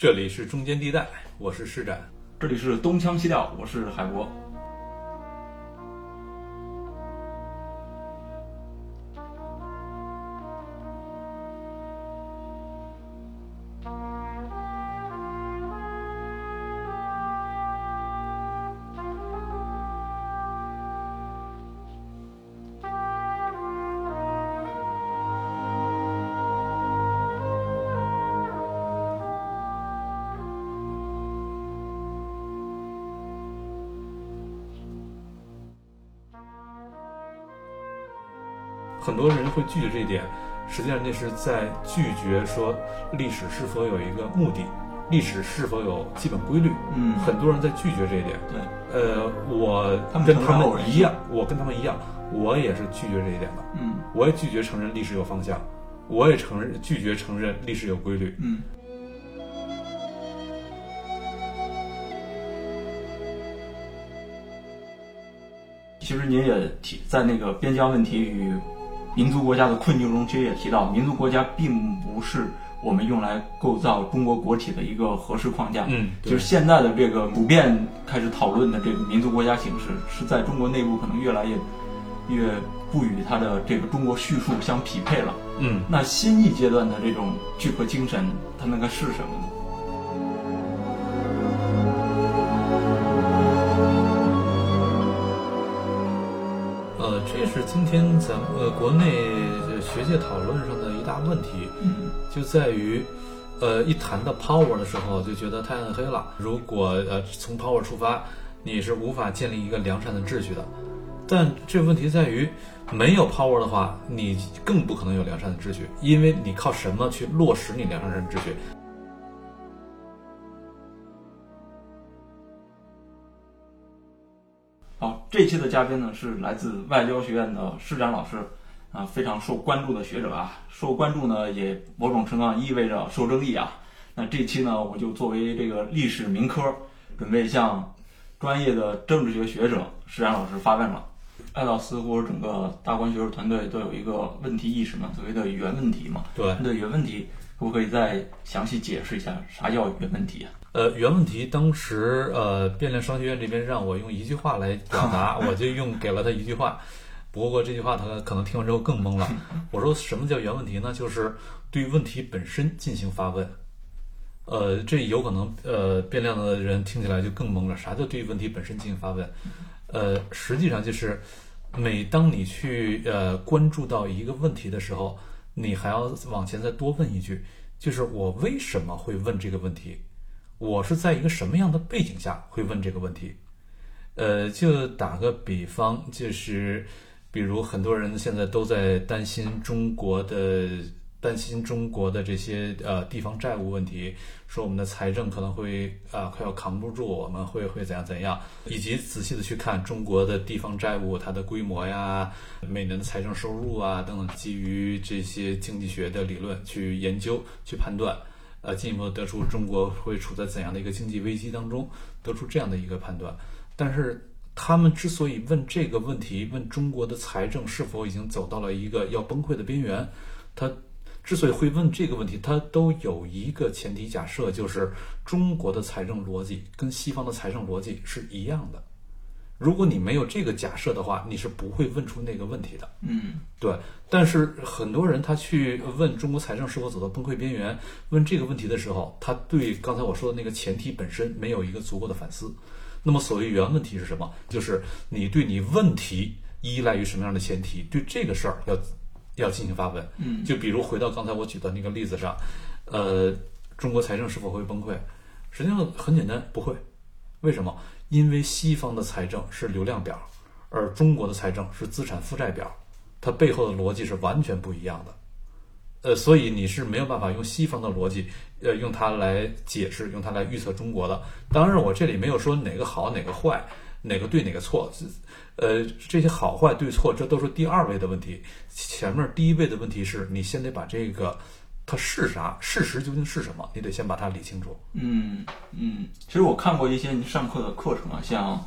这里是中间地带，我是施展。这里是东腔西调，我是海博。会拒绝这一点，实际上那是在拒绝说历史是否有一个目的，历史是否有基本规律。嗯很多人在拒绝这一点。对，呃，我跟他们一样，我跟他们一样，我也是拒绝这一点的。嗯我也拒绝承认历史有方向，我也承认拒绝承认历史有规律。嗯其实您也提在那个边疆问题与民族国家的困境中，其实也提到，民族国家并不是我们用来构造中国国体的一个合适框架。嗯，就是现在的这个普遍开始讨论的这个民族国家形式，是在中国内部可能越来越越不与它的这个中国叙述相匹配了。嗯，那新一阶段的这种聚合精神，它那个是什么呢？呃，这是今天咱们呃国内学界讨论上的一大问题。嗯就在于，呃，一谈到 power 的时候，就觉得太暗黑了。如果呃从 power 出发，你是无法建立一个良善的秩序的。但这问题在于，没有 power 的话，你更不可能有良善的秩序，因为你靠什么去落实你良善的秩序？这期的嘉宾呢是来自外交学院的施展老师，啊，非常受关注的学者啊，受关注呢也某种程度上意味着受争议啊。那这期呢，我就作为这个历史民科，准备向专业的政治学学者施展老师发问了。爱道斯或者整个大观学术团队都有一个问题意识嘛，所谓的原问题嘛。对，对原问题，可不可以再详细解释一下啥叫原问题啊？呃，原问题当时呃，变量商学院这边让我用一句话来表达，我就用给了他一句话。不过这句话他可能听完之后更懵了。我说什么叫原问题呢？就是对问题本身进行发问。呃，这有可能呃，变量的人听起来就更懵了。啥叫对问题本身进行发问？呃，实际上就是每当你去呃关注到一个问题的时候，你还要往前再多问一句，就是我为什么会问这个问题？我是在一个什么样的背景下会问这个问题？呃，就打个比方，就是比如很多人现在都在担心中国的担心中国的这些呃地方债务问题，说我们的财政可能会啊、快要扛不住，我们会会怎样怎样，以及仔细的去看中国的地方债务它的规模呀、每年的财政收入啊等等，基于这些经济学的理论去研究去判断。呃，进一步得出中国会处在怎样的一个经济危机当中，得出这样的一个判断。但是他们之所以问这个问题，问中国的财政是否已经走到了一个要崩溃的边缘，他之所以会问这个问题，它都有一个前提假设，就是中国的财政逻辑跟西方的财政逻辑是一样的。如果你没有这个假设的话，你是不会问出那个问题的。嗯对，但是很多人他去问中国财政是否走到崩溃边缘，问这个问题的时候，他对刚才我说的那个前提本身没有一个足够的反思。那么所谓原问题是什么？就是你对你问题依赖于什么样的前提，对这个事儿要要进行发问。嗯就比如回到刚才我举的那个例子上，呃，中国财政是否会崩溃？实际上很简单，不会。为什么？因为西方的财政是流量表，而中国的财政是资产负债表，它背后的逻辑是完全不一样的。呃，所以你是没有办法用西方的逻辑，呃，用它来解释，用它来预测中国的。当然，我这里没有说哪个好，哪个坏，哪个对，哪个错。呃，这些好坏对错，这都是第二位的问题。前面第一位的问题是你先得把这个它是啥，事实究竟是什么，你得先把它理清楚。嗯嗯，其实我看过一些您上课的课程啊，像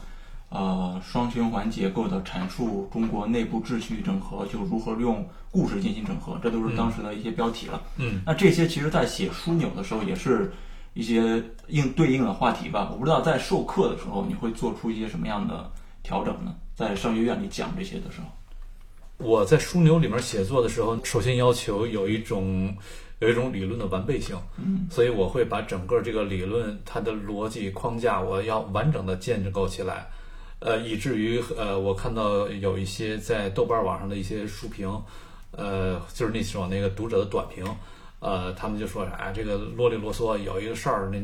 呃双循环结构的阐述中国内部秩序整合，就如何用故事进行整合，这都是当时的一些标题了。嗯那这些其实在写枢纽的时候也是一些应对应的话题吧。我不知道在授课的时候你会做出一些什么样的调整呢？在商学院里讲这些的时候，我在枢纽里面写作的时候，首先要求有一种有一种理论的完备性，嗯，所以我会把整个这个理论它的逻辑框架，我要完整的建构起来，呃，以至于呃，我看到有一些在豆瓣网上的一些书评，呃，就是那种那个读者的短评，呃，他们就说啥、这个啰里啰嗦，有一个事儿，那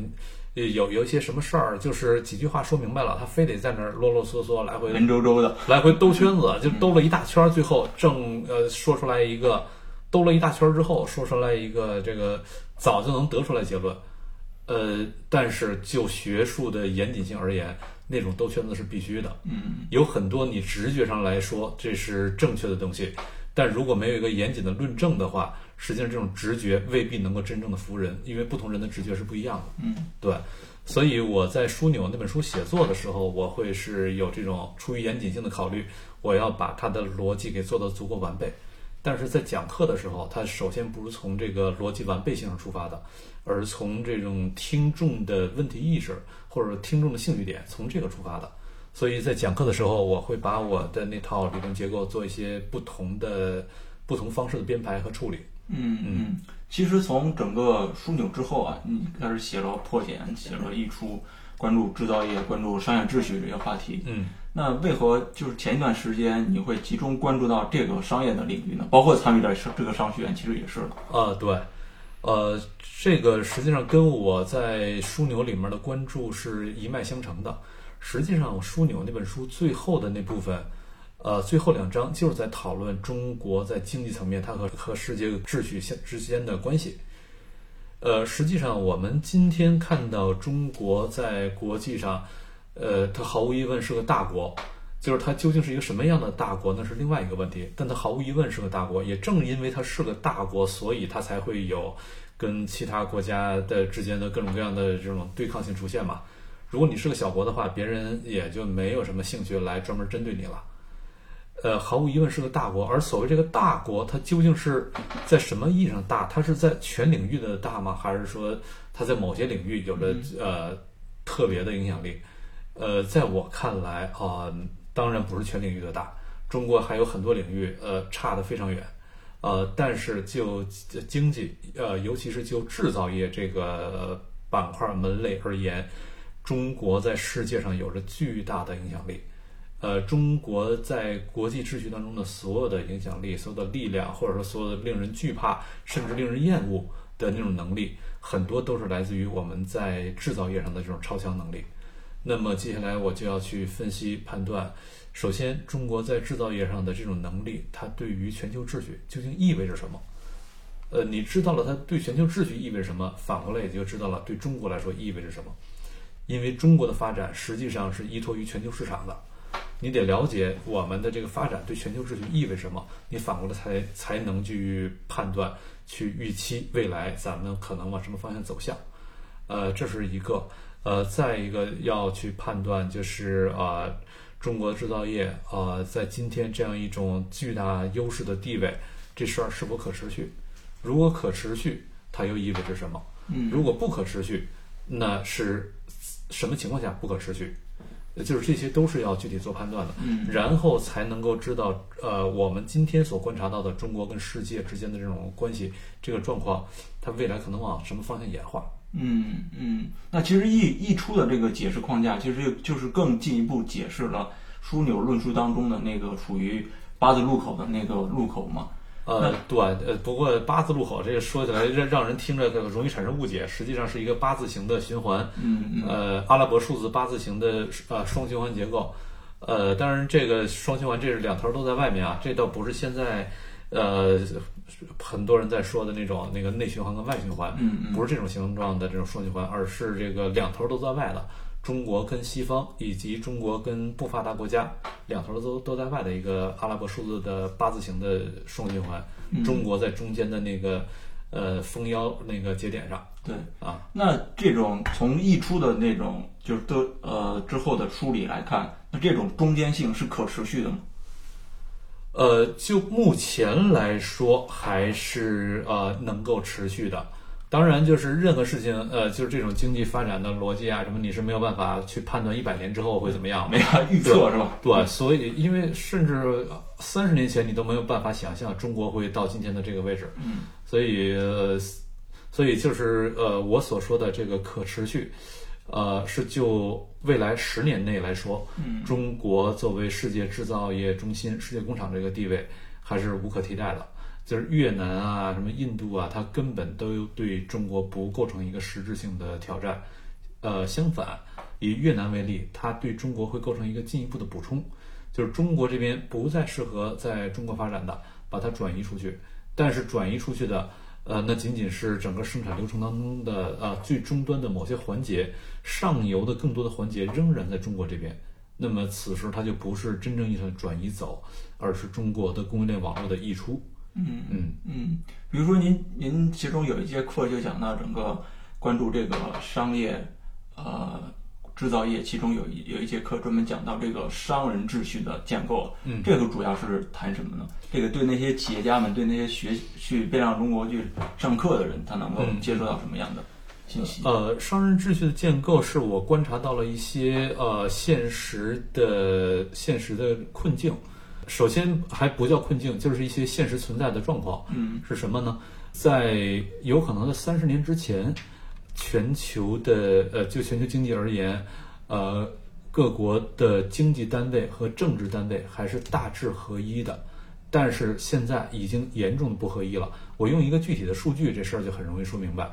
有有一些什么事儿，就是几句话说明白了，他非得在那儿啰啰嗦嗦来回文绉绉的，来回兜圈子，就兜了一大圈儿，最后正呃说出来一个，兜了一大圈儿之后说出来一个这个早就能得出来结论，呃，但是就学术的严谨性而言，那种兜圈子是必须的。嗯有很多你直觉上来说这是正确的东西，但如果没有一个严谨的论证的话，实际上这种直觉未必能够真正的服人，因为不同人的直觉是不一样的。嗯对，所以我在枢纽那本书写作的时候，我会是有这种出于严谨性的考虑，我要把它的逻辑给做得足够完备。但是在讲课的时候，它首先不是从这个逻辑完备性上出发的，而是从这种听众的问题意识或者听众的兴趣点从这个出发的。所以在讲课的时候，我会把我的那套理论结构做一些不同的、不同方式的编排和处理。嗯嗯，其实从整个枢纽之后啊，你开始写了破茧，写了溢出，关注制造业、关注商业秩序这些话题。嗯。那为何就是前一段时间你会集中关注到这个商业的领域呢？包括参与的这个商学院，其实也是的。啊，对，呃，这个实际上跟我在枢纽里面的关注是一脉相承的。实际上，枢纽那本书最后的那部分，呃，最后两章就是在讨论中国在经济层面它和和世界秩序相之间的关系。呃，实际上我们今天看到中国在国际上，呃，它毫无疑问是个大国。就是它究竟是一个什么样的大国，那是另外一个问题。但它毫无疑问是个大国，也正因为它是个大国，所以它才会有跟其他国家的之间的各种各样的这种对抗性出现嘛。如果你是个小国的话，别人也就没有什么兴趣来专门针对你了。呃，毫无疑问是个大国，而所谓这个大国，它究竟是在什么意义上大？它是在全领域的大吗？还是说它在某些领域有着呃特别的影响力？呃，在我看来啊。当然不是全领域的大，中国还有很多领域，呃，差得非常远，呃，但是就经济，呃，尤其是就制造业这个板块门类而言，中国在世界上有着巨大的影响力，呃，中国在国际秩序当中的所有的影响力、所有的力量，或者说所有的令人惧怕甚至令人厌恶的那种能力，很多都是来自于我们在制造业上的这种超强能力。那么接下来我就要去分析判断，首先中国在制造业上的这种能力，它对于全球秩序究竟意味着什么？呃，你知道了它对全球秩序意味着什么，反过来也就知道了对中国来说意味着什么。因为中国的发展实际上是依托于全球市场的，你得了解我们的这个发展对全球秩序意味着什么，你反过来才才能去判断、去预期未来咱们可能往什么方向走向。呃，这是一个。呃，再一个要去判断，就是啊，中国制造业啊，在今天这样一种巨大优势的地位，这事儿是否可持续？如果可持续，它又意味着什么？嗯，如果不可持续，那是什么情况下不可持续？就是这些都是要具体做判断的，嗯，然后才能够知道，呃，我们今天所观察到的中国跟世界之间的这种关系，这个状况，它未来可能往什么方向演化？嗯嗯，那其实一一出的这个解释框架，其实就是更进一步解释了枢纽论述当中的那个处于八字路口的那个路口嘛。呃，对，呃，不过八字路口这个说起来让让人听着容易产生误解，实际上是一个八字形的循环，呃，阿拉伯数字八字形的呃双循环结构，呃，当然这个双循环这是两头都在外面啊，这倒不是现在呃很多人在说的那种那个内循环跟外循环，嗯嗯，不是这种形状的这种双循环，而是这个两头都在外的。中国跟西方以及中国跟不发达国家两头都都在外的一个阿拉伯数字的八字形的双循环，中国在中间的那个呃封腰那个节点上。对啊，那这种从溢出的那种就是的呃之后的梳理来看，那这种中间性是可持续的吗？呃，就目前来说还是呃能够持续的。当然，就是任何事情，呃，就是这种经济发展的逻辑啊，什么你是没有办法去判断一百年之后会怎么样，没法预测是吧？对，所以因为甚至三十年前你都没有办法想象中国会到今天的这个位置，嗯，所以，呃，所以就是呃，我所说的这个可持续，呃，是就未来十年内来说，嗯，中国作为世界制造业中心、世界工厂这个地位还是无可替代的。就是越南啊，什么印度啊，它根本都对中国不构成一个实质性的挑战。呃，相反，以越南为例，它对中国会构成一个进一步的补充。就是中国这边不再适合在中国发展的，把它转移出去。但是转移出去的，呃，那仅仅是整个生产流程当中的呃最终端的某些环节，上游的更多的环节仍然在中国这边。那么此时它就不是真正意义上的转移走，而是中国的供应链网络的溢出。嗯嗯嗯，比如说您您其中有一节课就讲到整个关注这个商业呃制造业，其中有一有一节课专门讲到这个商人秩序的建构，嗯这个主要是谈什么呢？这个对那些企业家们，对那些学去变量中国去上课的人，他能够嗯接收到什么样的信息？呃，商人秩序的建构是我观察到了一些呃现实的现实的困境。首先还不叫困境，就是一些现实存在的状况。嗯是什么呢？在有可能在三十年之前，全球的呃，就全球经济而言，呃，各国的经济单位和政治单位还是大致合一的。但是现在已经严重的不合一了。我用一个具体的数据，这事儿就很容易说明白。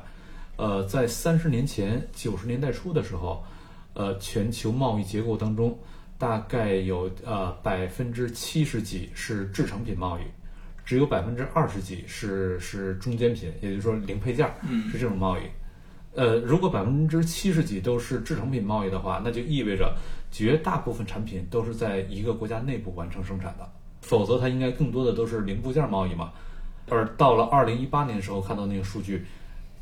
呃，在三十年前，九十年代初的时候，呃，全球贸易结构当中，大概有呃百分之七十几是制成品贸易，只有百分之二十几是是中间品，也就是说零配件儿嗯是这种贸易。呃，如果百分之七十几都是制成品贸易的话，那就意味着绝大部分产品都是在一个国家内部完成生产的，否则它应该更多的都是零部件贸易嘛。而到了二零一八年的时候看到那个数据，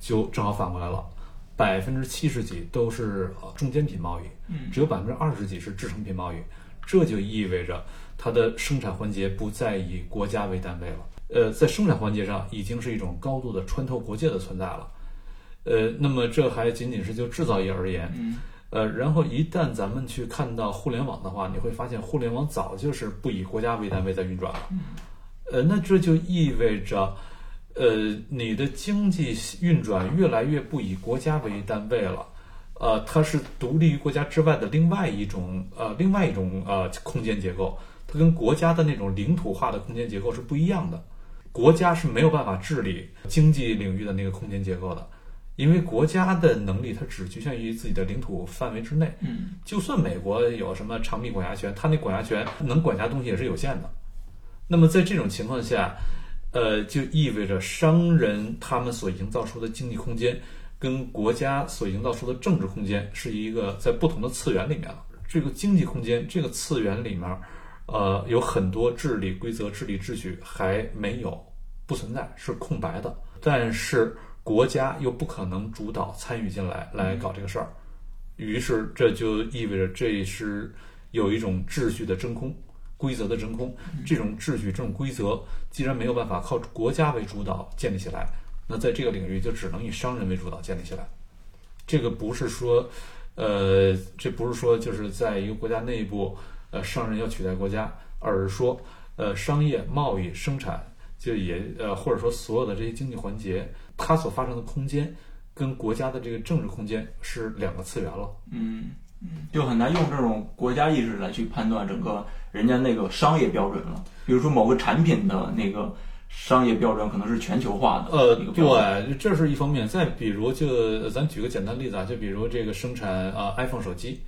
就正好反过来了，百分之七十几都是呃中间品贸易，嗯只有百分之二十几是制成品贸易，这就意味着它的生产环节不再以国家为单位了。呃，在生产环节上已经是一种高度的穿透国界的存在了。呃，那么这还仅仅是就制造业而言，嗯呃，然后一旦咱们去看到互联网的话，你会发现互联网早就是不以国家为单位在运转了。呃，那这就意味着，呃，你的经济运转越来越不以国家为单位了。呃，它是独立于国家之外的另外一种呃另外一种呃空间结构，它跟国家的那种领土化的空间结构是不一样的。国家是没有办法治理经济领域的那个空间结构的，因为国家的能力它只局限于自己的领土范围之内。嗯就算美国有什么长臂管辖权，它那管辖权能管辖东西也是有限的。那么在这种情况下，呃，就意味着商人他们所营造出的经济空间，跟国家所营造出的政治空间是一个在不同的次元里面了。这个经济空间这个次元里面，呃，有很多治理规则、治理秩序还没有不存在，是空白的。但是国家又不可能主导参与进来来搞这个事儿，于是这就意味着这是有一种秩序的真空。规则的真空，这种秩序、这种规则，既然没有办法靠国家为主导建立起来，那在这个领域就只能以商人为主导建立起来。这个不是说，呃，这不是说就是在一个国家内部，呃，商人要取代国家，而是说，呃，商业、贸易、生产，就也呃，或者说所有的这些经济环节，它所发生的空间，跟国家的这个政治空间是两个次元了。嗯，就很难用这种国家意识来去判断整个人家那个商业标准了。比如说某个产品的那个商业标准可能是全球化的呃。对，这是一方面。再比如就，咱举个简单例子啊，就比如这个生产啊、iPhone 手机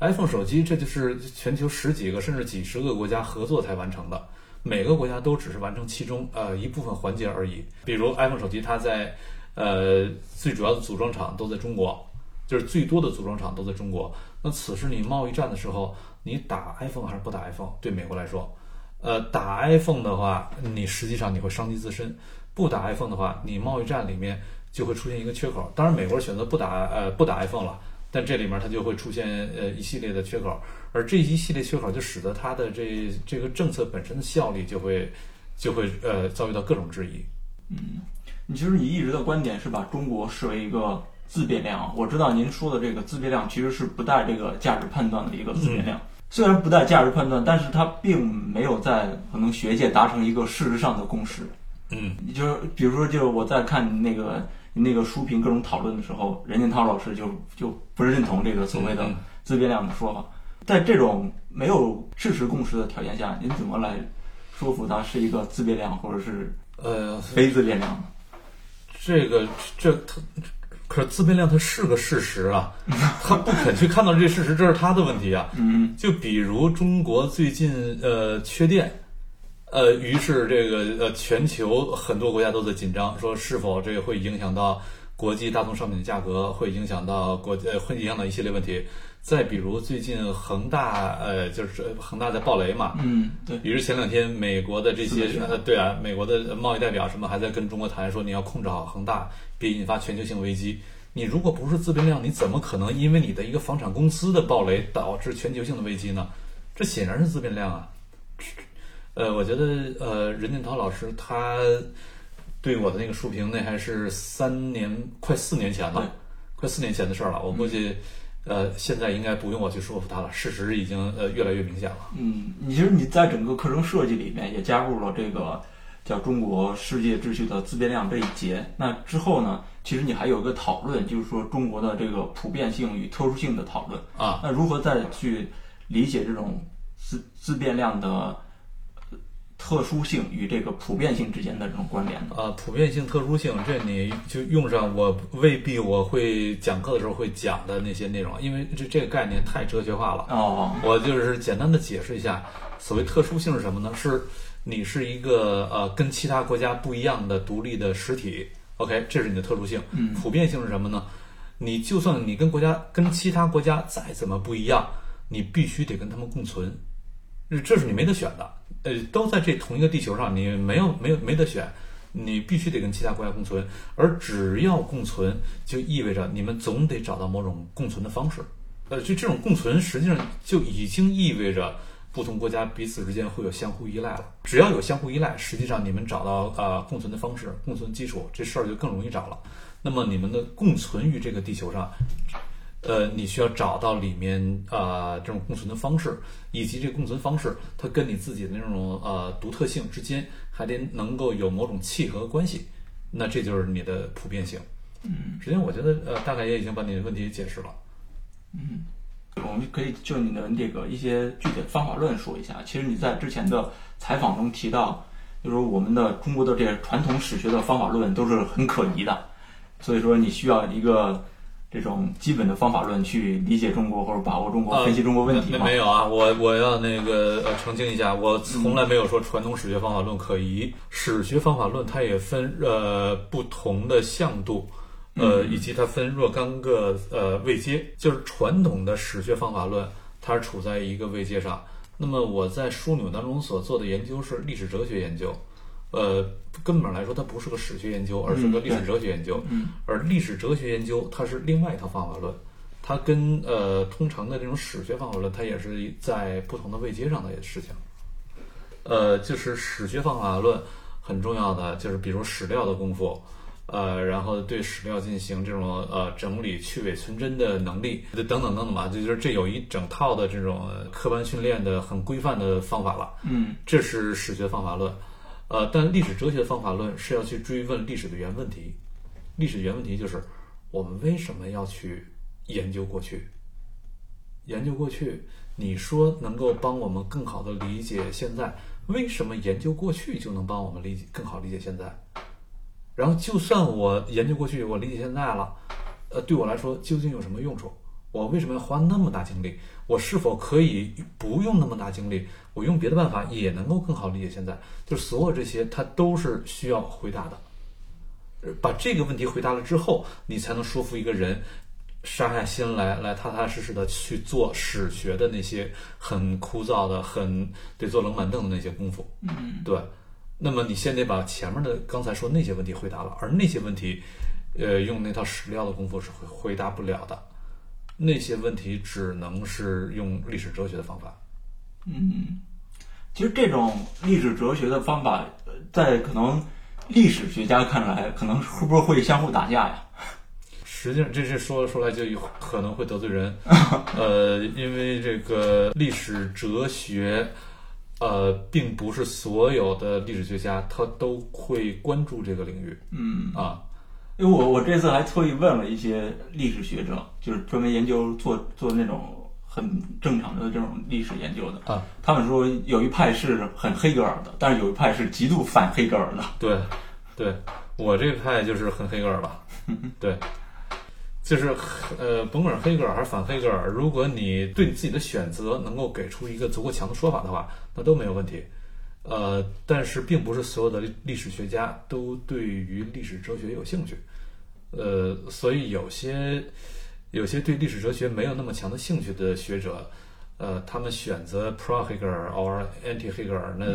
，iPhone 手机这就是全球十几个甚至几十个国家合作才完成的，每个国家都只是完成其中呃一部分环节而已。比如 iPhone 手机，它在呃最主要的组装厂都在中国，就是最多的组装厂都在中国。那此时你贸易战的时候，你打 iPhone 还是不打 iPhone？对美国来说，呃，打 iPhone 的话，你实际上你会伤及自身；不打 iPhone 的话，你贸易战里面就会出现一个缺口。当然，美国人选择不打呃不打 iPhone 了，但这里面它就会出现呃一系列的缺口，而这一系列缺口就使得它的这这个政策本身的效力就会就会呃遭遇到各种质疑。嗯你其实你一直的观点是把中国视为一个自变量。我知道您说的这个自变量其实是不带这个价值判断的一个自变量。虽然不带价值判断，但是它并没有在可能学界达成一个事实上的共识。嗯，就是比如说，就是我在看那个那个书评各种讨论的时候，任建涛老师就就不认同这个所谓的自变量的说法。在这种没有事实共识的条件下，您怎么来说服它是一个自变量，或者是呃，非自变量呢？这个这它可是自变量它是个事实啊，他不肯去看到这事实，这是他的问题啊。嗯就比如中国最近呃缺电，呃，于是这个呃全球很多国家都在紧张，说是否这个会影响到国际大宗商品的价格，会影响到国呃会影响到一系列问题。再比如最近恒大呃就是恒大在暴雷嘛，嗯，对，比如前两天美国的这些对啊，美国的贸易代表什么还在跟中国谈说你要控制好恒大，别引发全球性危机。你如果不是自变量，你怎么可能因为你的一个房产公司的暴雷导致全球性的危机呢？这显然是自变量啊。呃，我觉得呃，任建涛老师他对我的那个书评，那还是三年快四年前了，快四年前的事儿了。我估计呃，现在应该不用我去说服他了，事实已经呃越来越明显了。嗯，你其实你在整个课程设计里面也加入了这个叫中国世界秩序的自变量这一节。那之后呢，其实你还有一个讨论，就是说中国的这个普遍性与特殊性的讨论。啊，那如何再去理解这种自自变量的呃特殊性与这个普遍性之间的这种关联呢？呃，普遍性、特殊性，这你就用上我未必我会讲课的时候会讲的那些内容，因为这这个概念太哲学化了。哦，我就是简单的解释一下，所谓特殊性是什么呢？是你是一个呃跟其他国家不一样的独立的实体，OK，这是你的特殊性。嗯普遍性是什么呢？你就算你跟国家跟其他国家再怎么不一样，你必须得跟他们共存，这是你没得选的。呃，都在这同一个地球上，你没有没有没得选，你必须得跟其他国家共存。而只要共存，就意味着你们总得找到某种共存的方式。呃，就这种共存，实际上就已经意味着不同国家彼此之间会有相互依赖了。只要有相互依赖，实际上你们找到呃共存的方式、共存基础，这事儿就更容易找了。那么你们的共存于这个地球上，呃，你需要找到里面啊、呃这种共存的方式，以及这个共存方式它跟你自己的那种呃独特性之间还得能够有某种契合关系，那这就是你的普遍性。嗯，实际上我觉得呃大概也已经把你的问题解释了。嗯我们可以就你的这个一些具体的方法论说一下。其实你在之前的采访中提到，就是我们的中国的这些传统史学的方法论都是很可疑的，所以说你需要一个这种基本的方法论去理解中国或者把握中国、分析中国问题那嘛。没有啊，我我要那个呃澄清一下，我从来没有说传统史学方法论可疑，史学方法论它也分呃不同的向度。呃，以及它分若干个呃位阶，就是传统的史学方法论，它是处在一个位阶上。那么我在枢纽当中所做的研究是历史哲学研究，呃，根本来说它不是个史学研究，而是个历史哲学研究。嗯而历史哲学研究它是另外一套方法论，它跟呃通常的这种史学方法论，它也是在不同的位阶上的事情。呃，就是史学方法论很重要的，就是比如史料的功夫，呃，然后对史料进行这种呃整理、去伪存真的能力，等等等等吧，就就是这有一整套的这种呃科班训练的很规范的方法了。嗯这是史学方法论，呃，但历史哲学的方法论是要去追问历史的原问题。历史原问题就是我们为什么要去研究过去？研究过去，你说能够帮我们更好的理解现在，为什么研究过去就能帮我们理解更好理解现在？然后，就算我研究过去，我理解现在了，呃，对我来说究竟有什么用处？我为什么要花那么大精力？我是否可以不用那么大精力？我用别的办法也能够更好理解现在？就是所有这些，它都是需要回答的。呃把这个问题回答了之后，你才能说服一个人杀下心来，来踏踏实实的去做史学的那些很枯燥的、很得坐冷板凳的那些功夫。嗯对，那么你先得把前面的刚才说那些问题回答了，而那些问题，呃，用那套史料的功夫是回回答不了的。那些问题只能是用历史哲学的方法。嗯，其实这种历史哲学的方法，呃在可能历史学家看来，可能会不会会相互打架呀？实际上，这是说出来就有可能会得罪人，呃，因为这个历史哲学，呃，并不是所有的历史学家他都会关注这个领域嗯，啊。因为我我这次还特意问了一些历史学者，就是专门研究做做那种很正常的这种历史研究的啊，他们说有一派是很黑格尔的，但是有一派是极度反黑格尔的。对，对我这派就是很黑格尔了，对，就是呃，甭管黑格尔还是反黑格尔，如果你对你自己的选择能够给出一个足够强的说法的话，那都没有问题。呃，但是并不是所有的历历史学家都对于历史哲学有兴趣，呃，所以有些有些对历史哲学没有那么强的兴趣的学者，呃，他们选择 pro 黑格尔 or anti 黑格尔，那、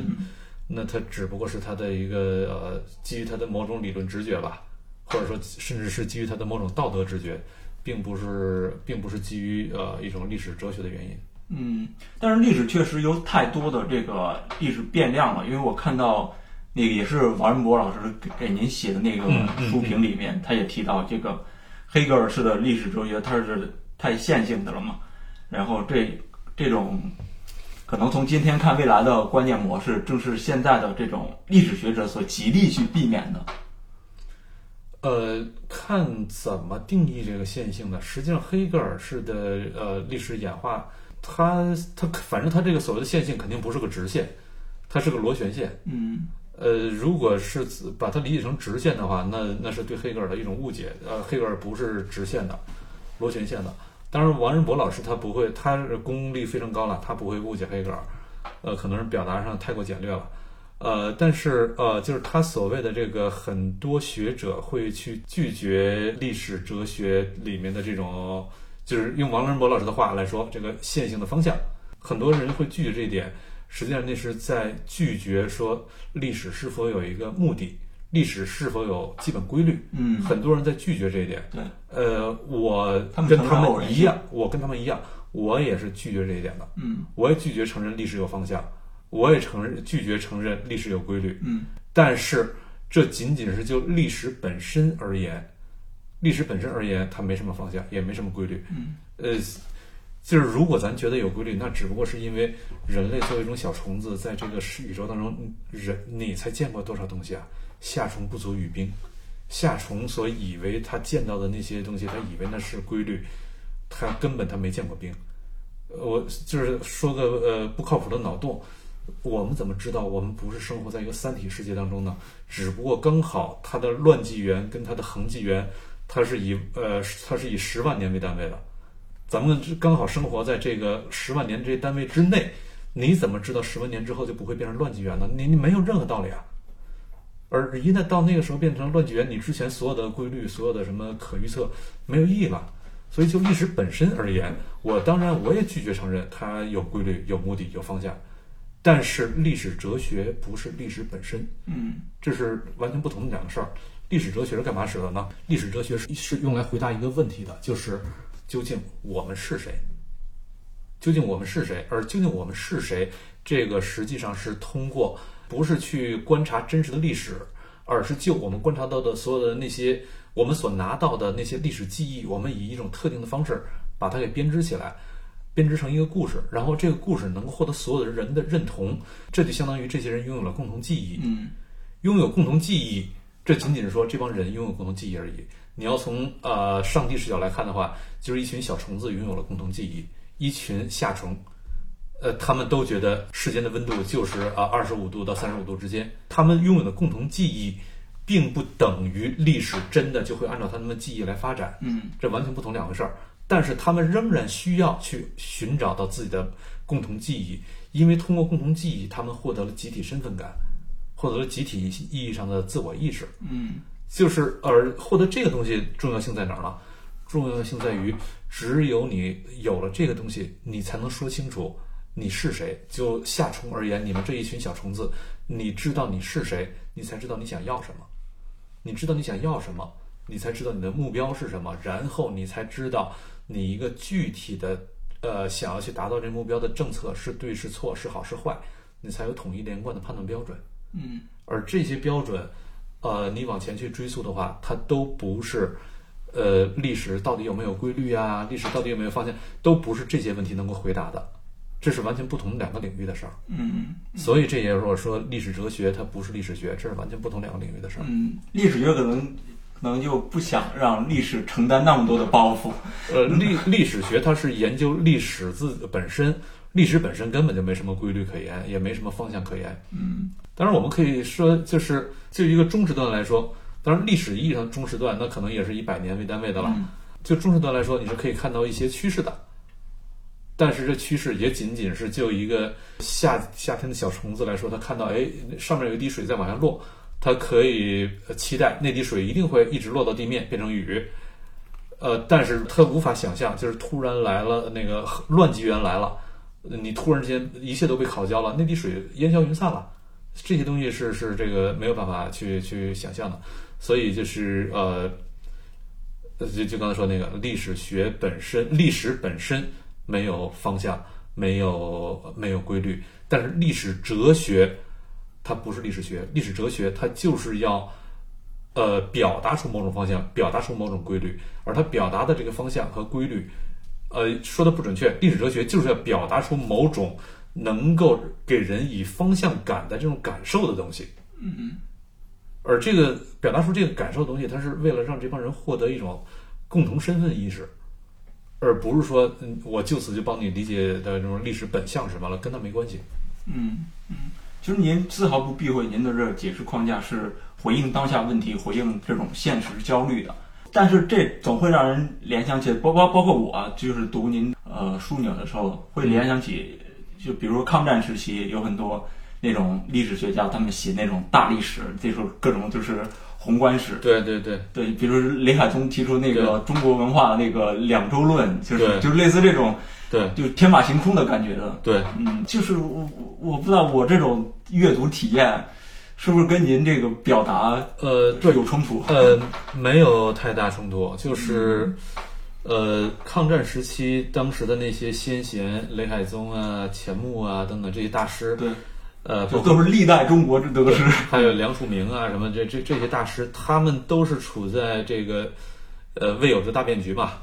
那他只不过是他的一个呃，基于他的某种理论直觉吧，或者说甚至是基于他的某种道德直觉，并不是并不是基于呃一种历史哲学的原因。嗯，但是历史确实有太多的这个历史变量了，因为我看到那个也是王仁博老师给给您写的那个书评里面，他也提到这个黑格尔式的历史哲学，它是太线性的了嘛，然后这这种可能从今天看未来的观念模式，正是现在的这种历史学者所极力去避免的。呃，看怎么定义这个线性的。实际上，黑格尔式的呃历史演化，它它反正它这个所谓的线性肯定不是个直线，它是个螺旋线。嗯呃，如果是把它理解成直线的话，那那是对黑格尔的一种误解。呃，黑格尔不是直线的，螺旋线的。当然，王仁博老师他不会，他功力非常高了，他不会误解黑格尔。呃，可能是表达上太过简略了。呃，但是呃，就是他所谓的这个很多学者会去拒绝历史哲学里面的这种，就是用王仁博老师的话来说，这个线性的方向，很多人会拒绝这一点。实际上，那是在拒绝说历史是否有一个目的，历史是否有基本规律。嗯很多人在拒绝这一点。对，呃，我跟他们一样，我跟他们一样，我也是拒绝这一点的。嗯我也拒绝承认历史有方向，我也承认拒绝承认历史有规律。嗯但是这仅仅是就历史本身而言，历史本身而言，它没什么方向，也没什么规律。嗯呃，就是如果咱觉得有规律，那只不过是因为人类作为一种小虫子，在这个世宇宙当中，人你才见过多少东西啊？夏虫不足语冰，夏虫所以为他见到的那些东西，他以为那是规律，他根本他没见过冰。呃我就是说个呃不靠谱的脑洞，我们怎么知道我们不是生活在一个三体世界当中呢？只不过刚好它的乱纪元跟它的恒纪元，它是以呃它是以十万年为单位的，咱们刚好生活在这个十万年这单位之内，你怎么知道十万年之后就不会变成乱纪元呢？你你没有任何道理啊。而一旦到那个时候变成乱纪元，你之前所有的规律、所有的什么可预测没有意义了。所以就历史本身而言，我当然我也拒绝承认它有规律、有目的、有方向。但是历史哲学不是历史本身，嗯这是完全不同的两个事儿。历史哲学是干嘛使的呢？历史哲学是是用来回答一个问题的，就是究竟我们是谁？究竟我们是谁？而究竟我们是谁？这个实际上是通过不是去观察真实的历史，而是就我们观察到的所有的那些我们所拿到的那些历史记忆，我们以一种特定的方式把它给编织起来，编织成一个故事，然后这个故事能够获得所有的人的认同，这就相当于这些人拥有了共同记忆。嗯拥有共同记忆，这仅仅是说这帮人拥有共同记忆而已。你要从呃上帝视角来看的话，就是一群小虫子拥有了共同记忆，一群夏虫，呃，他们都觉得世间的温度就是啊二十五度到三十五度之间，他们拥有的共同记忆，并不等于历史真的就会按照他们的记忆来发展。嗯这完全不同两回事儿。但是他们仍然需要去寻找到自己的共同记忆，因为通过共同记忆，他们获得了集体身份感，获得了集体意义上的自我意识。嗯就是而获得这个东西重要性在哪儿呢？重要性在于，只有你有了这个东西，你才能说清楚你是谁。就夏虫而言，你们这一群小虫子，你知道你是谁，你才知道你想要什么。你知道你想要什么，你才知道你的目标是什么，然后你才知道你一个具体的呃想要去达到这目标的政策是对是错是好是坏，你才有统一连贯的判断标准。嗯而这些标准，呃，你往前去追溯的话，它都不是，呃，历史到底有没有规律啊？历史到底有没有方向？都不是这些问题能够回答的，这是完全不同两个领域的事儿。嗯所以这也是我说历史哲学它不是历史学，这是完全不同两个领域的事儿。嗯，历史学可能可能就不想让历史承担那么多的包袱。呃，历历史学它是研究历史自本身，历史本身根本就没什么规律可言，也没什么方向可言。嗯当然，我们可以说，就是就一个中时段来说，当然历史意义上中时段，那可能也是以百年为单位的了。嗯就中时段来说，你是可以看到一些趋势的，但是这趋势也仅仅是就一个夏夏天的小虫子来说，它看到哎上面有一滴水在往下落，它可以期待那滴水一定会一直落到地面变成雨，呃，但是他无法想象，就是突然来了那个乱纪元来了，你突然之间一切都被烤焦了，那滴水烟消云散了。这些东西是是这个没有办法去去想象的，所以就是，呃就就刚才说那个历史学本身，历史本身没有方向，没有没有规律，但是历史哲学它不是历史学，历史哲学它就是要呃表达出某种方向，表达出某种规律，而它表达的这个方向和规律，呃说的不准确，历史哲学就是要表达出某种。能够给人以方向感的这种感受的东西，嗯嗯而这个表达出这个感受的东西，它是为了让这帮人获得一种共同身份意识，而不是说，嗯，我就此就帮你理解的这种历史本相什么了，跟他没关系。嗯嗯，其实您丝毫不避讳您的这个解释框架是回应当下问题，回应这种现实焦虑的。但是这总会让人联想起，包包包括我，就是读您呃枢纽的时候，会联想起。就比如抗战时期，有很多那种历史学家，他们写那种大历史，这时候各种就是宏观史。对对对对，比如雷海宗提出那个中国文化那个两周论，就是就是类似这种，对就天马行空的感觉的。对，嗯，就是我我我不知道我这种阅读体验是不是跟您这个表达呃，对，有冲突？呃，没有太大冲突，就是。呃，抗战时期，当时的那些先贤，雷海宗啊、钱穆啊等等这些大师，对，呃，这都是历代中国之得失。还有梁漱溟啊，什么这这这些大师，他们都是处在这个呃未有之大变局嘛，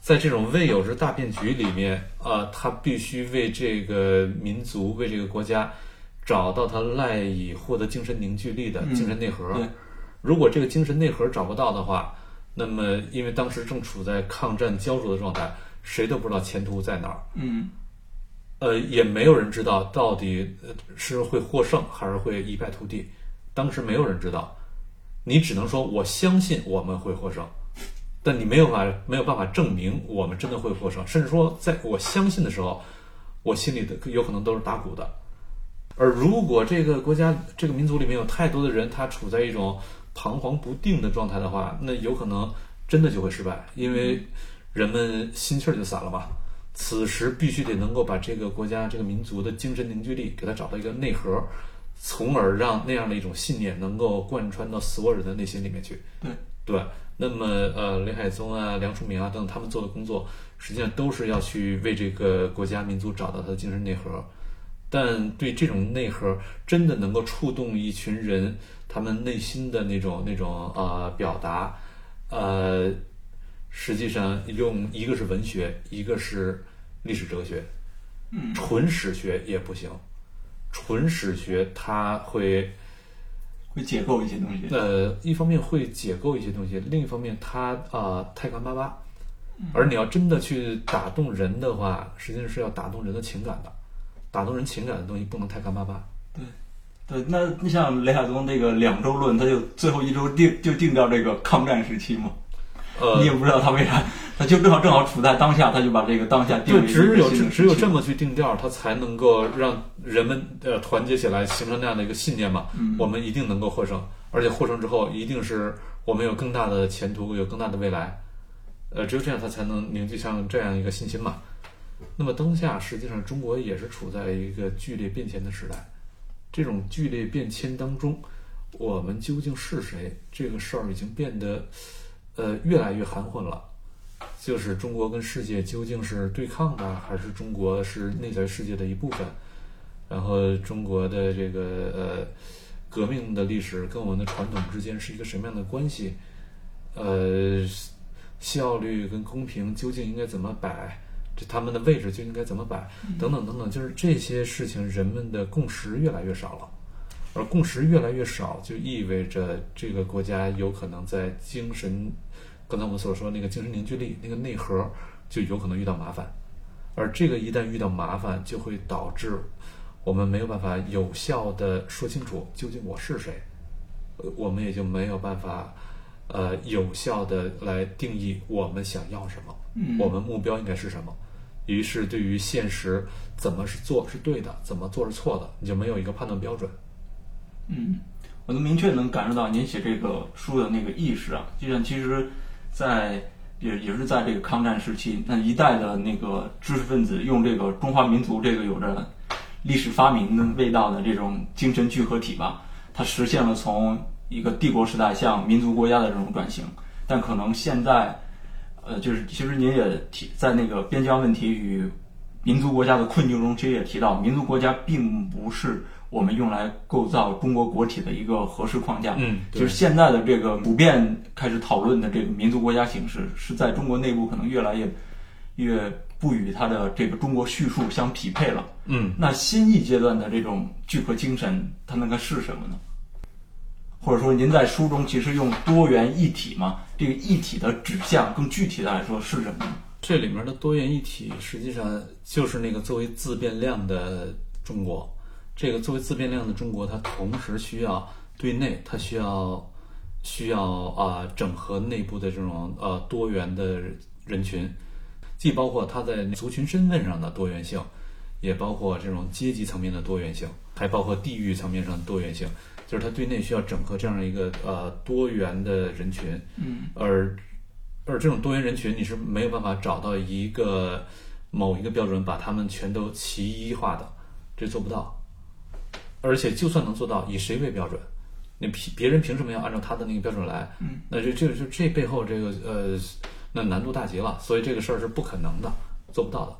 在这种未有之大变局里面啊、他必须为这个民族、为这个国家找到他赖以获得精神凝聚力的嗯精神内核。对如果这个精神内核找不到的话，那么因为当时正处在抗战焦灼的状态，谁都不知道前途在哪儿。嗯呃，也没有人知道到底呃是会获胜还是会一败涂地，当时没有人知道，你只能说我相信我们会获胜，但你没有办法没有办法证明我们真的会获胜，甚至说在我相信的时候，我心里的有可能都是打鼓的。而如果这个国家这个民族里面有太多的人，他处在一种彷徨不定的状态的话，那有可能真的就会失败，因为人们心气儿就散了嘛。此时必须得能够把这个国家、这个民族的精神凝聚力给它找到一个内核，从而让那样的一种信念能够贯穿到所有人的内心里面去。对对，那么呃，雷海宗啊、梁漱溟啊等等，他们做的工作，实际上都是要去为这个国家民族找到它的精神内核。但对这种内核真的能够触动一群人他们内心的那种那种呃表达，呃，实际上用一个是文学，一个是历史哲学，嗯纯史学也不行。纯史学它会会解构一些东西。呃，一方面会解构一些东西，另一方面它啊、呃太干巴巴。而你要真的去打动人的话，实际上是要打动人的情感的，打动人情感的东西不能太干巴巴。对，对那你像雷海东这个两周论，他就最后一周定就定掉这个抗战时期嘛。呃你也，不知道他为啥，他就正好正好处在当下，他就把这个当下定对，为一只有只有这么去定调，他才能够让人们呃团结起来，形成那样的一个信念嘛。嗯我们一定能够获胜，而且获胜之后，一定是我们有更大的前途，有更大的未来。呃，只有这样，他才能凝聚像这样一个信心嘛。那么当下，实际上中国也是处在一个剧烈变迁的时代。这种剧烈变迁当中，我们究竟是谁？这个事儿已经变得呃越来越含混了。就是中国跟世界究竟是对抗的，还是中国是内在世界的一部分？然后中国的这个呃革命的历史跟我们的传统之间是一个什么样的关系？呃，效率跟公平究竟应该怎么摆？这他们的位置就应该怎么摆？等等等等，就是这些事情，人们的共识越来越少了。而共识越来越少，就意味着这个国家有可能在精神，刚才我们所说那个精神凝聚力那个内核，就有可能遇到麻烦。而这个一旦遇到麻烦，就会导致我们没有办法有效的说清楚究竟我是谁，呃，我们也就没有办法，呃，有效的来定义我们想要什么，嗯我们目标应该是什么。于是，对于现实怎么是做是对的，怎么做是错的，你就没有一个判断标准。嗯，我能明确能感受到您写这个书的那个意识啊，就像其实在，也也是在这个抗战时期，那一代的那个知识分子用这个中华民族这个有着历史发明的味道的这种精神聚合体吧，它实现了从一个帝国时代向民族国家的这种转型，但可能现在，呃，就是其实您也提在那个边疆问题与民族国家的困境中，其实也提到，民族国家并不是我们用来构造中国国体的一个合适框架。嗯就是现在的这个普遍开始讨论的这个民族国家形式，是在中国内部可能越来越越不与它的这个中国叙述相匹配了。嗯，那新一阶段的这种聚合精神，它那个是什么呢？或者说，您在书中其实用多元一体嘛，这个一体的指向更具体的来说是什么？这里面的多元一体实际上就是那个作为自变量的中国。这个作为自变量的中国，它同时需要对内，它需要需要啊、整合内部的这种呃多元的人群，既包括它在族群身份上的多元性，也包括这种阶级层面的多元性，还包括地域层面上的多元性。就是它对内需要整合这样一个呃多元的人群，嗯而而这种多元人群，你是没有办法找到一个某一个标准把他们全都齐一化的，这做不到。而且就算能做到，以谁为标准？你凭别人凭什么要按照他的那个标准来？嗯，那这这就这背后这个呃，那难度大极了。所以这个事儿是不可能的，做不到的。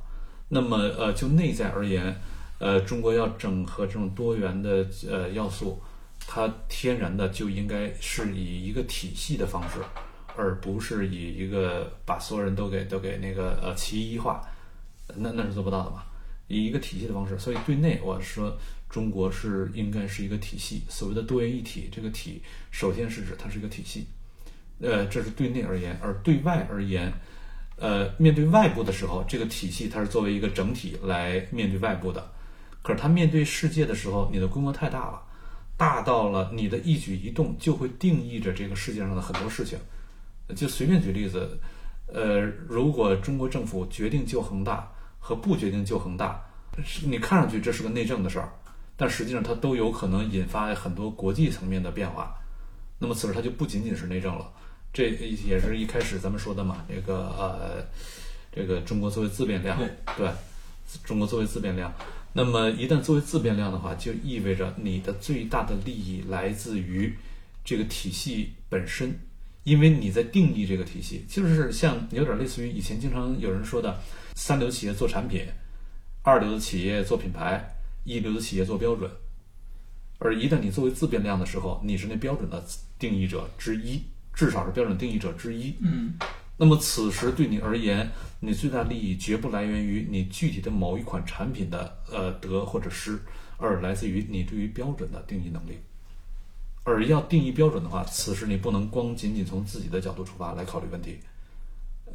那么呃，就内在而言，呃，中国要整合这种多元的呃要素，它天然的就应该是以一个体系的方式，而不是以一个把所有人都给都给那个呃齐一化，那那是做不到的嘛。以一个体系的方式，所以对内我说中国是应该是一个体系，所谓的多元一体，这个体首先是指它是一个体系，呃，这是对内而言，而对外而言，呃，面对外部的时候，这个体系它是作为一个整体来面对外部的，可是它面对世界的时候，你的规模太大了，大到了你的一举一动就会定义着这个世界上的很多事情。就随便举例子，呃，如果中国政府决定救恒大和不决定救恒大，是你看上去这是个内政的事儿，但实际上它都有可能引发很多国际层面的变化。那么此时它就不仅仅是内政了，这也是一开始咱们说的嘛，这个呃，这个中国作为自变量，对对，中国作为自变量。那么一旦作为自变量的话，就意味着你的最大的利益来自于这个体系本身，因为你在定义这个体系，就是像有点类似于以前经常有人说的，三流企业做产品，二流的企业做品牌，一流的企业做标准。而一旦你作为自变量的时候，你是那标准的定义者之一，至少是标准定义者之一。嗯那么此时对你而言，你最大利益绝不来源于你具体的某一款产品的呃得或者失，而来自于你对于标准的定义能力。而要定义标准的话，此时你不能光仅仅从自己的角度出发来考虑问题，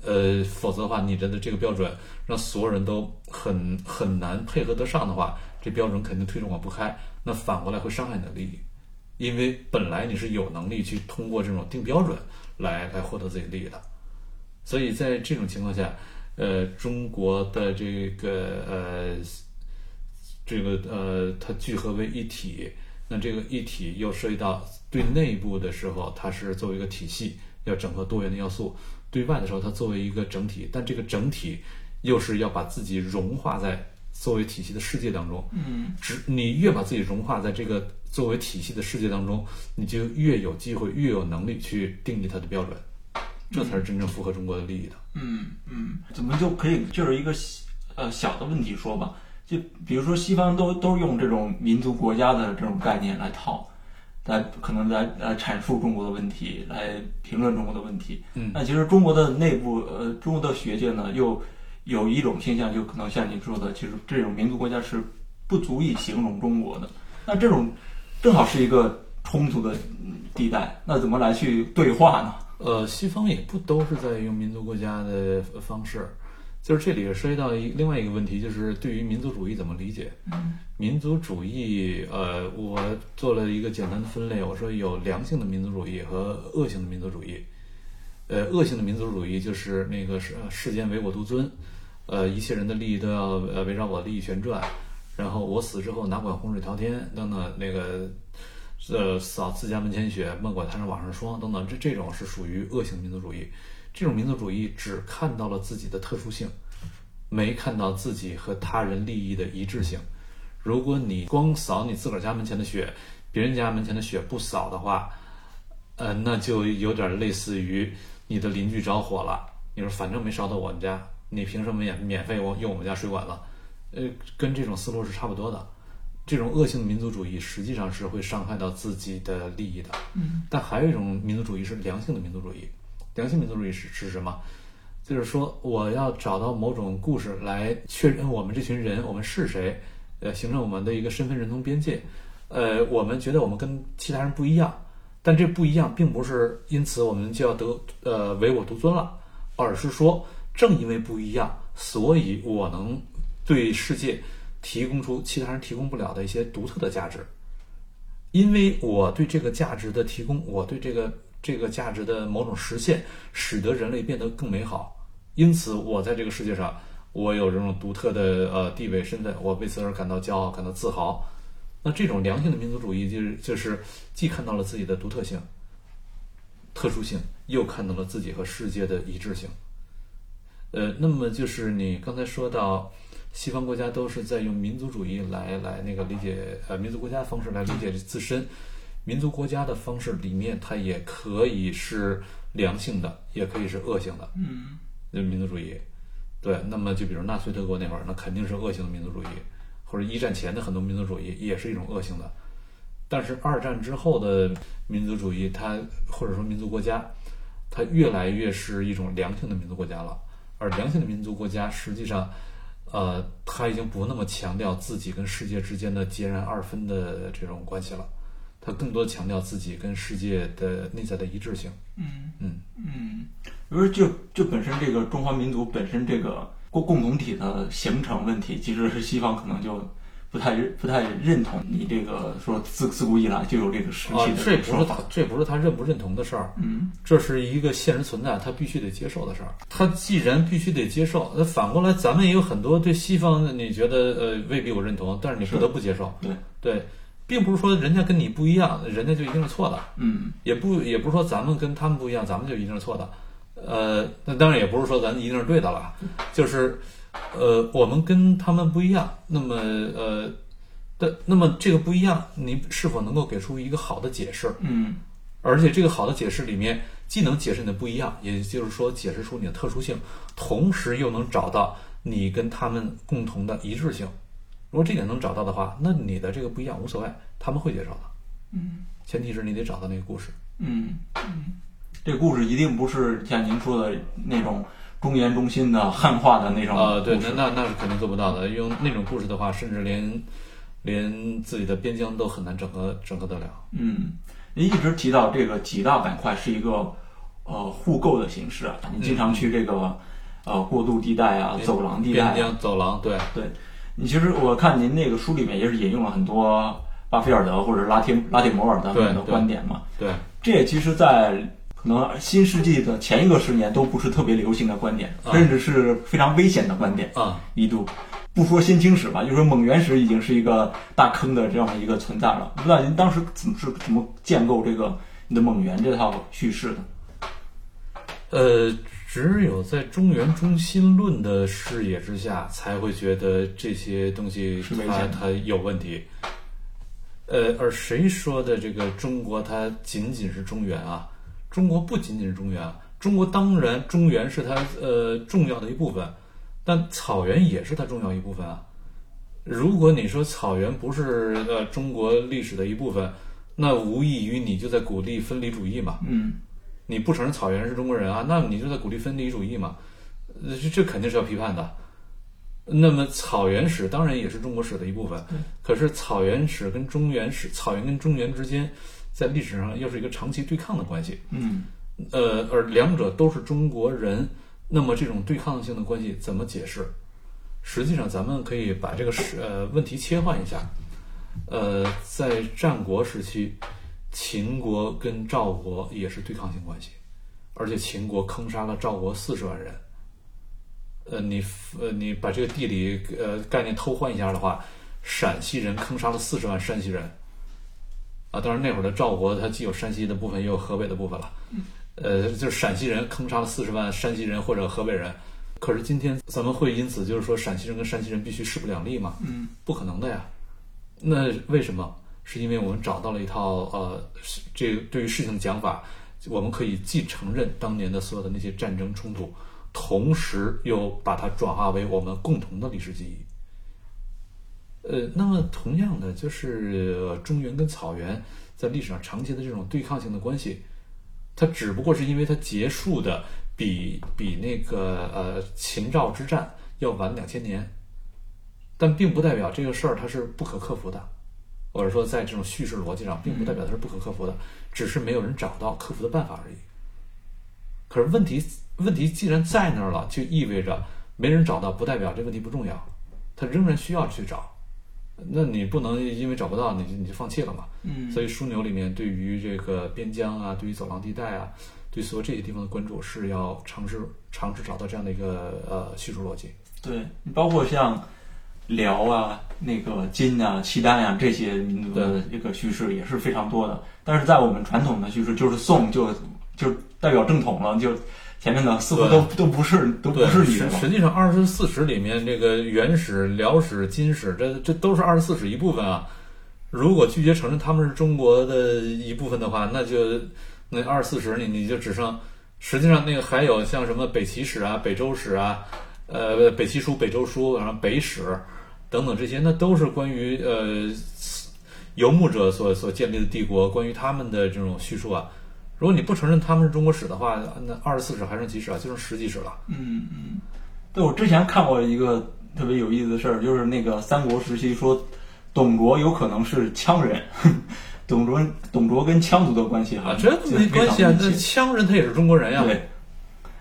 呃，否则的话，你的这个标准让所有人都很很难配合得上的话，这标准肯定推广不开，那反过来会伤害你的利益，因为本来你是有能力去通过这种定标准来来获得自己利益的。所以在这种情况下，呃，中国的这个呃，这个呃，它聚合为一体，那这个一体又涉及到对内部的时候，它是作为一个体系，要整合多元的要素；对外的时候，它作为一个整体，但这个整体又是要把自己融化在作为体系的世界当中。嗯只你越把自己融化在这个作为体系的世界当中，你就越有机会，越有能力去定义它的标准，这才是真正符合中国的利益的。嗯嗯，怎么就可以就是一个小呃小的问题说吧？就比如说西方都都用这种民族国家的这种概念来套，来可能来来阐述中国的问题，来评论中国的问题。嗯那其实中国的内部，呃，中国的学界呢，又有一种倾向，就可能像您说的，其实这种民族国家是不足以形容中国的。那这种正好是一个冲突的地带，那怎么来去对话呢？呃，西方也不都是在用民族国家的方式，就是这里涉及到一另外一个问题，就是对于民族主义怎么理解？民族主义，呃，我做了一个简单的分类，我说有良性的民族主义和恶性的民族主义。呃，恶性的民族主义就是那个世世间唯我独尊，呃，一切人的利益都要呃围绕我的利益旋转，然后我死之后哪管洪水滔天等等那个。呃，扫自家门前雪，莫管他人瓦上霜等等，这这种是属于恶性民族主义。这种民族主义只看到了自己的特殊性，没看到自己和他人利益的一致性。如果你光扫你自个儿家门前的雪，别人家门前的雪不扫的话，呃，那就有点类似于你的邻居着火了，你说反正没烧到我们家，你凭什么免免费我用我们家水管了？呃，跟这种思路是差不多的。这种恶性民族主义实际上是会伤害到自己的利益的。嗯，但还有一种民族主义是良性的民族主义。良性民族主义是是什么？就是说我要找到某种故事来确认我们这群人我们是谁，呃，形成我们的一个身份认同边界。呃，我们觉得我们跟其他人不一样，但这不一样并不是因此我们就要得呃唯我独尊了，而是说正因为不一样，所以我能对世界。提供出其他人提供不了的一些独特的价值，因为我对这个价值的提供，我对这个这个价值的某种实现，使得人类变得更美好。因此，我在这个世界上，我有这种独特的呃地位身份，我为此而感到骄傲，感到自豪。那这种良性的民族主义，就是就是既看到了自己的独特性、特殊性，又看到了自己和世界的一致性。呃，那么就是你刚才说到。西方国家都是在用民族主义来来那个理解呃民族国家方式来理解自身，民族国家的方式里面，它也可以是良性的，也可以是恶性的。嗯，民族主义，对。那么就比如纳粹德国那会儿，那肯定是恶性的民族主义，或者一战前的很多民族主义也是一种恶性的。但是二战之后的民族主义，它或者说民族国家，它越来越是一种良性的民族国家了。而良性的民族国家实际上。呃，他已经不那么强调自己跟世界之间的截然二分的这种关系了，他更多强调自己跟世界的内在的一致性。嗯嗯嗯，比如就就本身这个中华民族本身这个共共同体的形成问题，其实是西方可能就。不太不太认同你这个说自自古以来就有这个时期的这不是他这不是他认不认同的事儿，嗯，这是一个现实存在，他必须得接受的事儿。他既然必须得接受，那反过来咱们也有很多对西方你觉得呃未必我认同，但是你不得不接受，对对，并不是说人家跟你不一样，人家就一定是错的，嗯，也不也不是说咱们跟他们不一样，咱们就一定是错的，呃，那当然也不是说咱一定是对的了，就是。呃，我们跟他们不一样，那么呃，的那么这个不一样，你是否能够给出一个好的解释？嗯，而且这个好的解释里面，既能解释你的不一样，也就是说解释出你的特殊性，同时又能找到你跟他们共同的一致性。如果这点能找到的话，那你的这个不一样无所谓，他们会接受的。嗯，前提是你得找到那个故事。嗯嗯，这故事一定不是像您说的那种。中原中心的汉化的那种呃，对，那那那是肯定做不到的。用那种故事的话，甚至连连自己的边疆都很难整合整合得了。嗯，您一直提到这个几大板块是一个呃互购的形式啊，您经常去这个呃过渡地带啊、走廊地带、边疆走廊，对对。你其实我看您那个书里面也是引用了很多巴菲尔德或者拉丁拉丁摩尔的的观点嘛。对，这也其实，在可能新世纪的前一个十年都不是特别流行的观点，甚至是非常危险的观点啊！一度不说新清史吧，就说蒙元史已经是一个大坑的这样的一个存在了。不知道您当时怎么是怎么建构这个你的蒙元这套叙事的？呃，只有在中原中心论的视野之下，才会觉得这些东西它它有问题。呃，而谁说的这个中国它仅仅是中原啊？中国不仅仅是中原啊，中国当然中原是它呃重要的一部分，但草原也是它重要一部分啊。如果你说草原不是呃中国历史的一部分，那无异于你就在鼓励分离主义嘛。嗯你不承认草原是中国人啊，那你就在鼓励分离主义嘛，呃这这肯定是要批判的。那么草原史当然也是中国史的一部分，可是草原史跟中原史，草原跟中原之间，在历史上又是一个长期对抗的关系。嗯呃，而两者都是中国人，那么这种对抗性的关系怎么解释？实际上，咱们可以把这个是呃问题切换一下。呃，在战国时期，秦国跟赵国也是对抗性关系，而且秦国坑杀了赵国四十万人。呃，你呃你把这个地理呃概念偷换一下的话，陕西人坑杀了四十万山西人。啊，当然那会儿的赵国，它既有山西的部分，也有河北的部分了。呃，就是陕西人坑杀了四十万山西人或者河北人。可是今天咱们会因此就是说陕西人跟山西人必须势不两立吗？嗯不可能的呀。那为什么？是因为我们找到了一套呃，这个对于事情的讲法，我们可以既承认当年的所有的那些战争冲突，同时又把它转化为我们共同的历史记忆。呃，那么同样的，就是呃中原跟草原在历史上长期的这种对抗性的关系，它只不过是因为它结束的比比那个呃秦赵之战要晚两千年，但并不代表这个事儿它是不可克服的，或者说在这种叙事逻辑上，并不代表它是不可克服的，只是没有人找到克服的办法而已。可是问题问题既然在那儿了，就意味着没人找到，不代表这问题不重要，它仍然需要去找。那你不能因为找不到你就你就放弃了嘛？嗯所以枢纽里面对于这个边疆啊，对于走廊地带啊，对所有这些地方的关注是要尝试尝试找到这样的一个呃叙述逻辑。对，包括像辽啊、那个金啊、契丹啊、这些民族的一个叙事也是非常多的。但是在我们传统的叙事，就是宋就就代表正统了，就前面的似乎都都不是都不，是你的了。实实际上二十四史里面，这个元史、辽史、金史，这这都是二十四史一部分啊。如果拒绝承认他们是中国的一部分的话，那就那二十四史你你就只剩，实际上那个还有像什么北齐史啊、北周史啊，呃，北齐书、北周书，然后北史等等这些，那都是关于呃游牧者所所建立的帝国，关于他们的这种叙述啊。如果你不承认他们是中国史的话，那二十四史还剩几史啊？就剩十几史了。嗯嗯，对我之前看过一个特别有意思的事儿，就是那个三国时期说董卓有可能是羌人，董卓董卓跟羌族的关系哈，啊，这没关系啊，那羌人他也是中国人呀。对，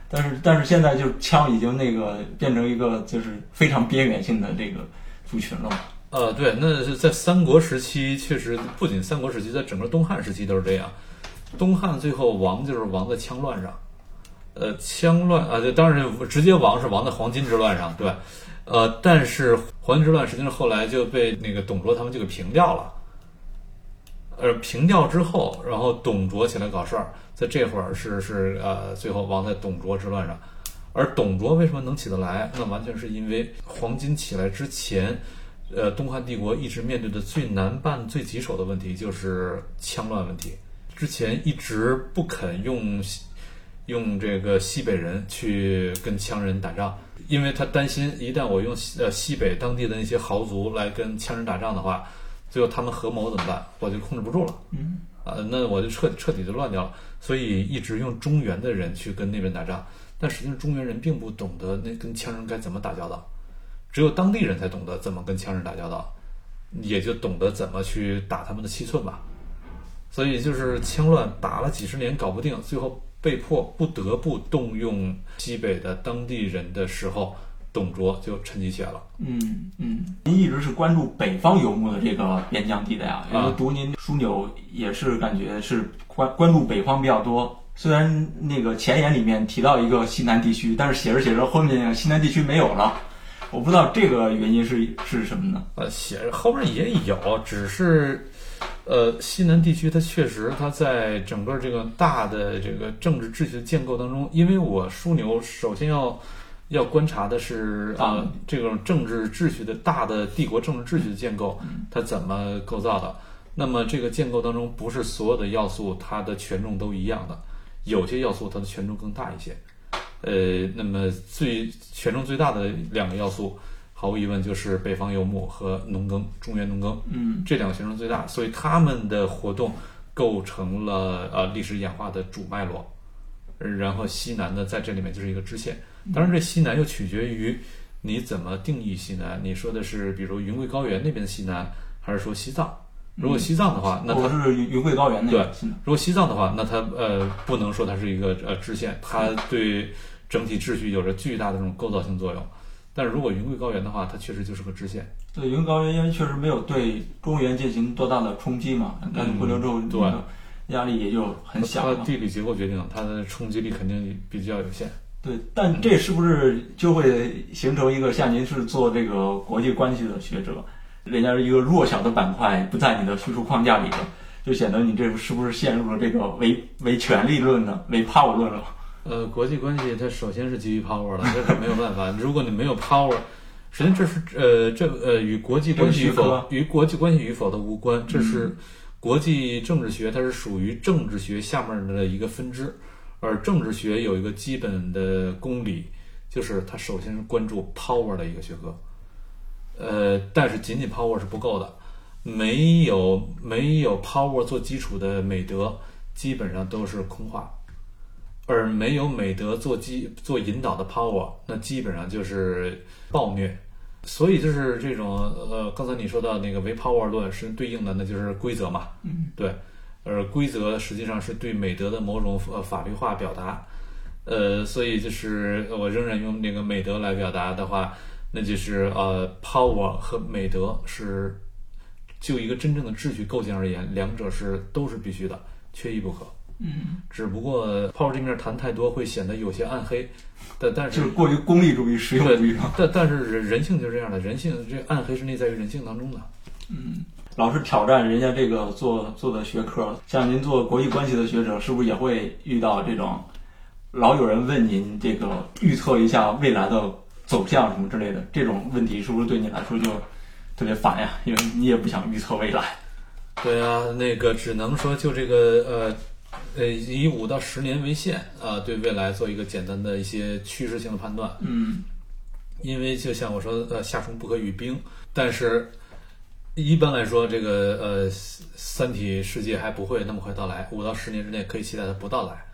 但是但是现在就是羌已经那个变成一个就是非常边缘性的这个族群了嘛。呃，对，那是在三国时期，确实不仅三国时期，在整个东汉时期都是这样。东汉最后亡就是亡在羌乱上，呃，羌乱啊，就当然直接亡是亡在黄巾之乱上，对？呃，但是黄巾之乱实际上后来就被那个董卓他们就给平掉了。呃，平掉之后，然后董卓起来搞事儿，在这会儿是是呃，最后亡在董卓之乱上。而董卓为什么能起得来？那完全是因为黄巾起来之前，呃，东汉帝国一直面对的最难办、最棘手的问题就是羌乱问题。之前一直不肯用用这个西北人去跟羌人打仗，因为他担心一旦我用西呃西北当地的那些豪族来跟羌人打仗的话，最后他们合谋怎么办？我就控制不住了。嗯，啊，那我就彻彻底就乱掉了。所以一直用中原的人去跟那边打仗，但实际上中原人并不懂得那跟羌人该怎么打交道，只有当地人才懂得怎么跟羌人打交道，也就懂得怎么去打他们的七寸吧。所以就是羌乱打了几十年搞不定，最后被迫不得不动用西北的当地人的时候，董卓就趁机写了。嗯嗯，您一直是关注北方游牧的这个边疆地带啊，因为啊读您枢纽也是感觉是关关注北方比较多。虽然那个前言里面提到一个西南地区，但是写着写着后面西南地区没有了，我不知道这个原因是是什么呢？呃，写着后边也有，只是，呃，西南地区它确实它在整个这个大的这个政治秩序的建构当中，因为我枢纽首先要要观察的是啊呃这种政治秩序的大的帝国政治秩序的建构，它怎么构造的？那么这个建构当中，不是所有的要素它的权重都一样的，有些要素它的权重更大一些。呃，那么最权重最大的两个要素，毫无疑问就是北方游牧和农耕，中原农耕嗯这两个权重最大，所以他们的活动构成了呃历史演化的主脉络。然后西南呢，在这里面就是一个支线。当然，这西南又取决于你怎么定义西南。你说的是比如云贵高原那边的西南，还是说西藏？如果西藏的话，那它是云云贵高原那个。如果西藏的话，那它呃不能说它是一个呃支线，它对整体秩序有着巨大的这种构造性作用。但是如果云贵高原的话，它确实就是个支线。对，云贵高原因为确实没有对中原进行多大的冲击嘛，赶紧回流之后，对压力也就很小了。它地理结构决定它的冲击力肯定比较有限。对，但这是不是就会形成一个像您是做这个国际关系的学者，人家是一个弱小的板块不在你的叙述框架里头，就显得你这是不是陷入了这个唯唯权力论呢？唯 power 论了？呃，国际关系它首先是基于 power 的，这是没有办法。如果你没有 power，实际上这是呃这呃与国际关系与否与国际关系与否的无关，这是国际政治学，它是属于政治学下面的一个分支。而政治学有一个基本的公理，就是它首先是关注 power 的一个学科。呃，但是仅仅 power 是不够的，没有没有 power 做基础的美德，基本上都是空话。而没有美德做基做引导的 power，那基本上就是暴虐。所以就是这种呃，刚才你说到那个唯 power 论是对应的，那就是规则嘛。嗯，对。而规则实际上是对美德的某种呃法律化表达。呃，所以就是我仍然用那个美德来表达的话，那就是呃，power 和美德是就一个真正的秩序构建而言，两者是都是必须的，缺一不可。嗯，只不过 power 这面谈太多会显得有些暗黑，但但是就是是过于功利主义、实用主义了。但但是人人性就是这样的，人性这暗黑是内在于人性当中的。嗯，老是挑战人家这个做做的学科，像您做国际关系的学者，是不是也会遇到这种老有人问您这个预测一下未来的走向什么之类的这种问题，是不是对你来说就特别烦呀？因为你也不想预测未来。对啊，那个只能说就这个呃呃以五到十年为限啊、对未来做一个简单的一些趋势性的判断。嗯因为就像我说，呃，夏虫不可语冰，但是一般来说，这个呃，三体世界还不会那么快到来，五到十年之内可以期待它不到来，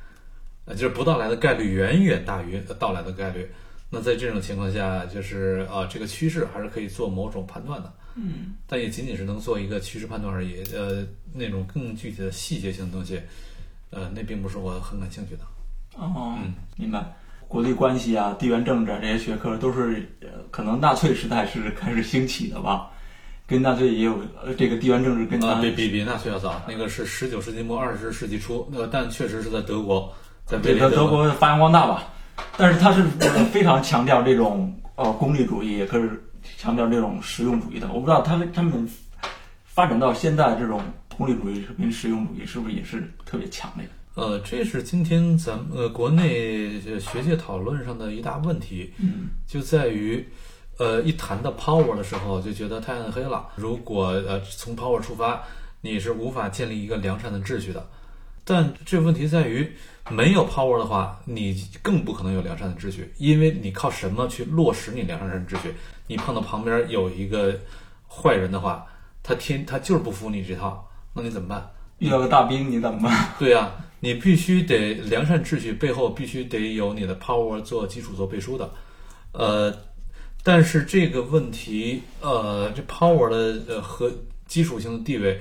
呃，就是不到来的概率远远大于到来的概率。那在这种情况下，就是啊，这个趋势还是可以做某种判断的，嗯但也仅仅是能做一个趋势判断而已。呃，那种更具体的细节性的东西，呃，那并不是我很感兴趣的。哦嗯，明白。国际关系啊、地缘政治啊这些学科都是呃，可能纳粹时代是开始兴起的吧？跟纳粹也有呃这个地缘政治跟啊，它比比比纳粹要早，那个是十九世纪末二十世纪初，呃，但确实是在德国，在德国发扬光大吧，但是他是呃非常强调这种呃功利主义，也可是强调这种实用主义的。我不知道他们他们发展到现在这种功利主义跟实用主义是不是也是特别强烈？呃，这是今天咱们呃国内呃学界讨论上的一大问题，嗯就在于，呃，一谈到 power 的时候，就觉得太暗黑了。如果呃从 power 出发，你是无法建立一个良善的秩序的。但这问题在于，没有 power 的话，你更不可能有良善的秩序，因为你靠什么去落实你良善的秩序？你碰到旁边有一个坏人的话，他天他就是不服你这套，那你怎么办？遇到个大兵你怎么办？对呀、你必须得良善秩序背后必须得有你的 power 做基础做背书的，呃，但是这个问题，呃，这 power 的呃和基础性的地位，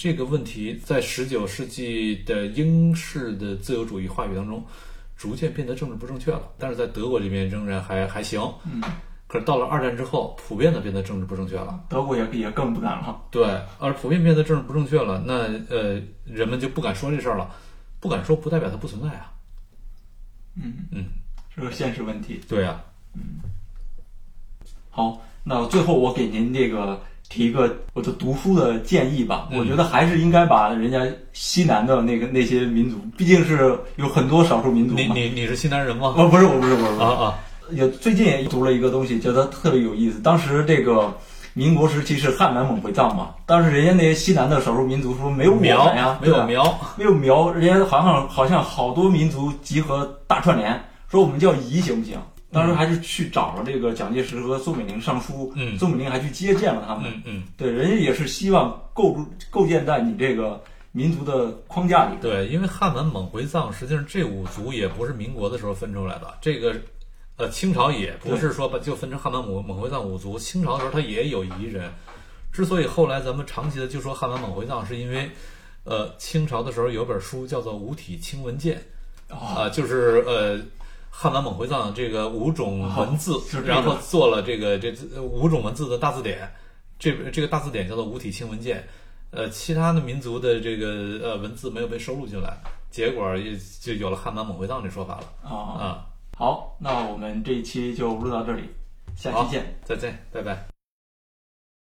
这个问题在十九世纪的英式的自由主义话语当中，逐渐变得政治不正确了。但是在德国这边仍然还还行，嗯，可是到了二战之后，普遍的变得政治不正确了。德国也也更不敢了。对，而普遍变得政治不正确了，那呃，人们就不敢说这事儿了，不敢说不代表它不存在啊。嗯嗯，是个现实问题。对啊，好，那最后我给您这个提一个我的读书的建议吧。嗯我觉得还是应该把人家西南的那个那些民族，毕竟是有很多少数民族你嘛。你你是西南人吗？我不是，我不是，我不是。啊啊，也最近也读了一个东西，觉得特别有意思。当时这个民国时期是汉南蒙回藏嘛，当时人家那些西南的少数民族说没有苗呀，没有苗，没有苗，人家好像好像好多民族集合大串联，说我们叫彝行不行？当时还是去找了这个蒋介石和宋美龄上书，嗯宋美龄还去接见了他们。嗯嗯，对，人家也是希望构筑构建在你这个民族的框架里。对，因为汉满蒙回藏，实际上这五族也不是民国的时候分出来的，这个。呃，清朝也不是说把就分成汉满蒙蒙回藏五族，清朝的时候它也有彝人。之所以后来咱们长期的就说汉满蒙回藏，是因为，呃，清朝的时候有本书叫做《五体清文鉴》，啊、就是呃汉满蒙回藏这个五种文字，然后做了这个这这五种文字的大字典。这这个大字典叫做《五体清文件》，呃，其他的民族的这个呃文字没有被收录进来，结果也就有了汉满蒙回藏这说法了啊，啊。好，那我们这一期就录到这里，下期见。再见，拜拜。